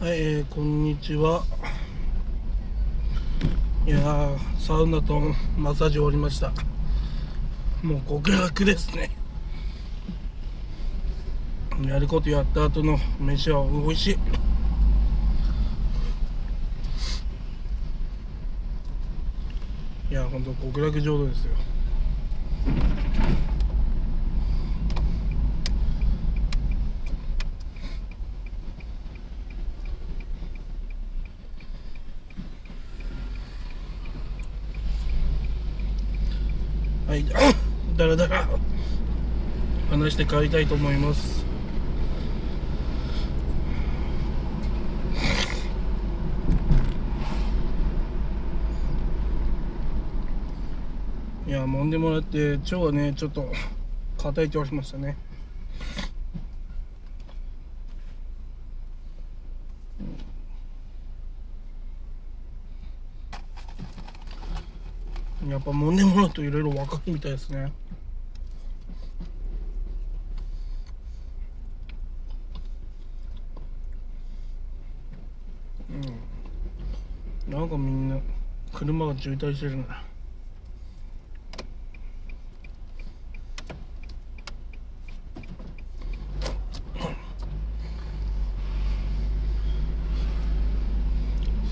はい、えー、こんにちは。いや、サウナとマッサージ終わりました。もう極楽ですね。やることやった後の飯は美味しい。いや、ほんと極楽浄土ですよ。はい、だらだら話して帰りたいと思います。いや、揉んでもらって、腸がね、ちょっと硬いて言われましたね。やっぱ揉んでもらうといろいろ分かるみたいですね。うん。なんかみんな車が渋滞してるな。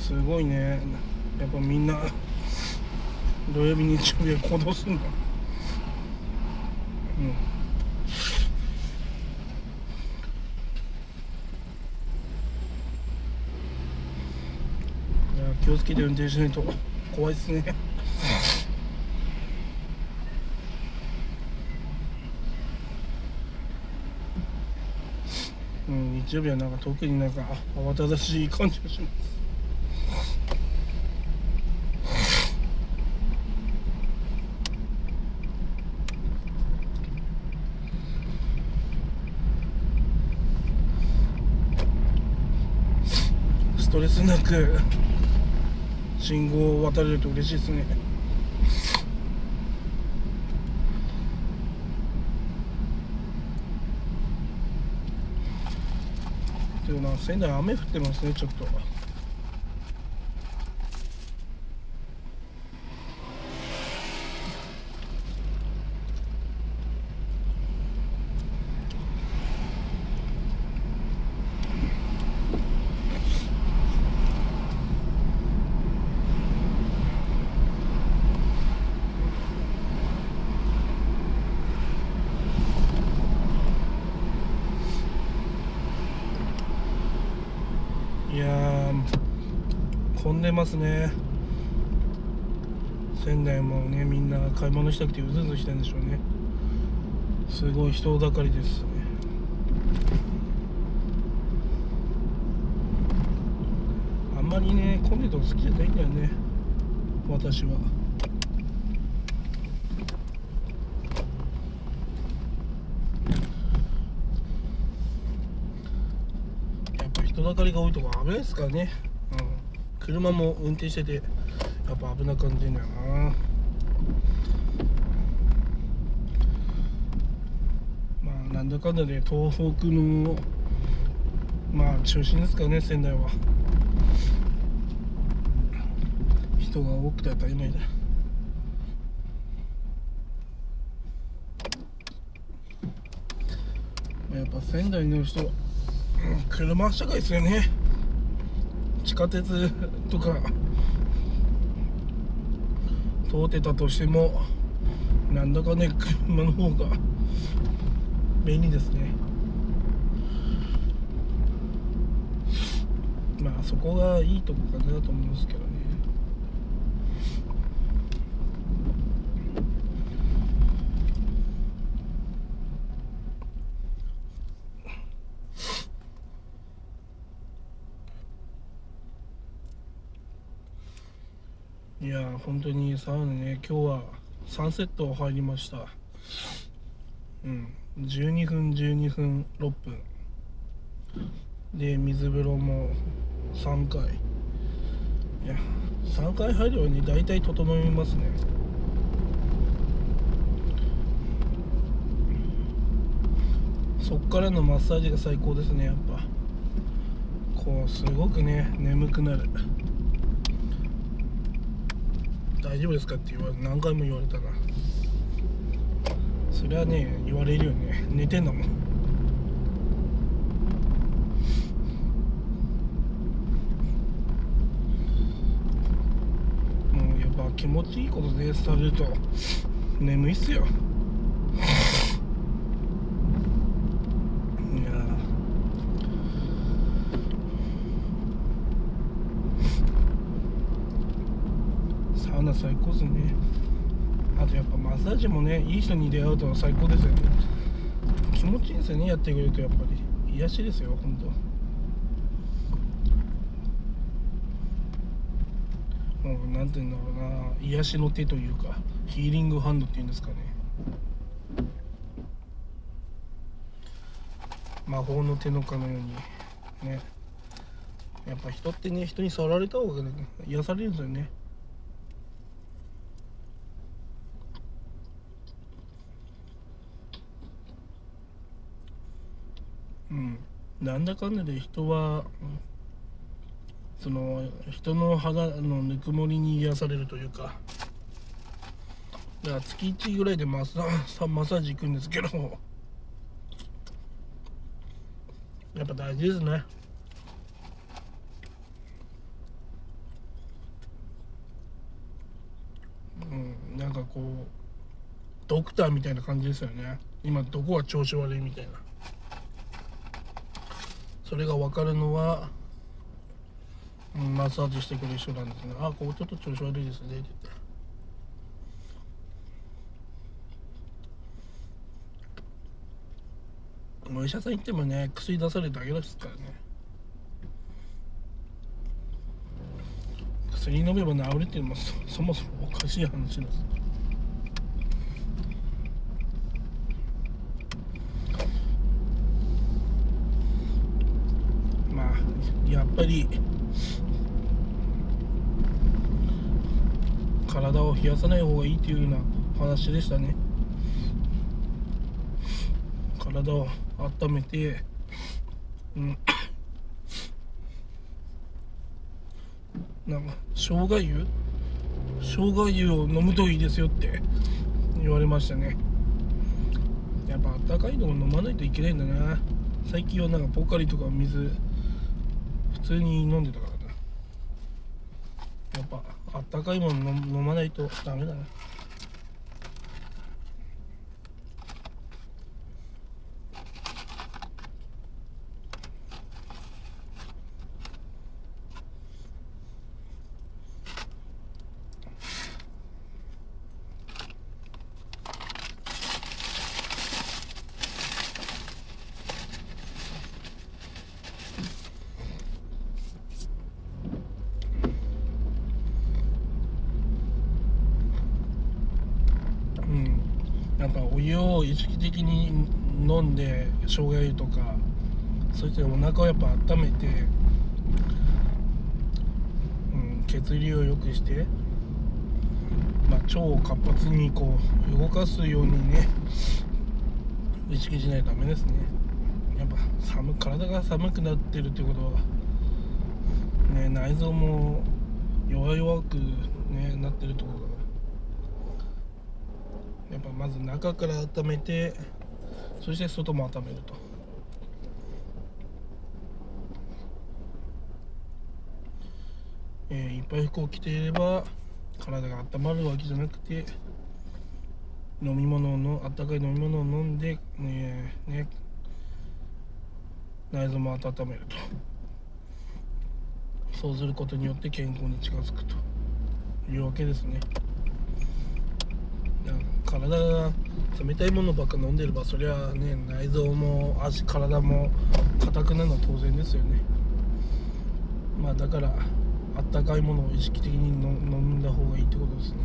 すごいね。やっぱみんな土曜日日曜日は行動すんだうんいや気をつけて運転しないと怖いっすね。うん日曜日はなんか特になんか慌ただしい感じがします。ストレスなく。信号を渡れると嬉しいですね。でもな仙台雨降ってますねちょっと。いやー混んでますね。仙台もねみんな買い物したくてうずうずしてるんでしょうね。すごい人だかりです。ねあんまりね混んでると好きじゃないんだよね。私はやっぱ人だかりが多いとこ危ないですからね、うん、車も運転しててやっぱ危な感じだよな。まあなんだかんだで東北のまあ中心ですからね仙台は。人が多くて当たり前だ。やっぱ仙台の人車社会ですよね。地下鉄とか。通ってたとしてもなんだかね車の方が便利ですね。まあそこがいいとこかなと思うんですけどねいや本当にサウナね今日は3セット入りました。うん。12分12分6分。で水風呂も3回。いや3回入ればね大体整いますね。そっからのマッサージが最高ですねやっぱ。こうすごくね眠くなる。大丈夫ですかって言わ何回も言われたなそれはね言われるよね。寝てんだもん。もうやっぱ気持ちいいことでされると眠いっすよいやサウナ最高っすね。あとやっぱマッサージもねいい人に出会うと最高ですよね。気持ちいいんですよねやってくれるとやっぱり。癒しですよ本当。もうなんて言うんだろうな。癒しの手というかヒーリングハンドっていうんですかね。魔法の手のかのようにね。やっぱ人ってね人に触られた方が、ね、癒されるんですよねうんなんだかんだで人はその人の肌のぬくもりに癒されるというかだから月1ぐらいでマッサ マッサージ行くんですけどやっぱ大事ですね。うんなんかこうドクターみたいな感じですよね。今どこが調子悪いみたいな。それが分かるのは、うん、マッサージしてくれる人なんですね。あこうちょっと調子悪いですね。って言って。お医者さん行ってもね薬出されるだけですからね。薬飲めば治るっていうのもそそもそもおかしい話ですまあやっぱり体を冷やさない方がいいっていうような話でしたね。体を温めて。うん。なんか生姜湯？生姜湯を飲むといいですよって。言われましたね。やっぱあったかいのを飲まないといけないんだな。最近はなんかポカリとか水普通に飲んでたからな。やっぱあったかいもの飲まないとダメだな。うん。やっぱお湯を意識的に飲んで生姜湯とかそしてお腹をやっぱ温めて、うん、血流を良くして、まあ、腸を活発にこう動かすようにね意識しないとダメですね。やっぱ寒体が寒くなってるってことは、ね、内臓も弱々く、ね、なってるってことだやっぱまず中から温めてそして外も温めると。えーいっぱい服を着ていれば体が温まるわけじゃなくて飲み物のあったかい飲み物を飲んでねね内臓も温めると。そうすることによって健康に近づくというわけですね。体が冷たいものばっか飲んでればそりゃね内臓も足体も硬くなるのは当然ですよね。まあだからあったかいものを意識的に飲飲んだ方がいいってことですね。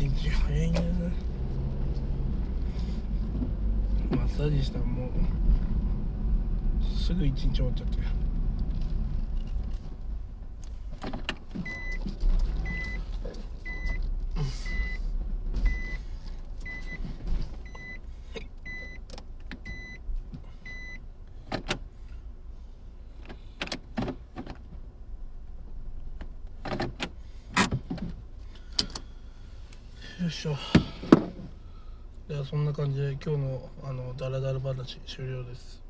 1日早いなマッサージしたらもうすぐ1日終わっちゃったよしょ。ではそんな感じで今日のあのダラダラ話終了です。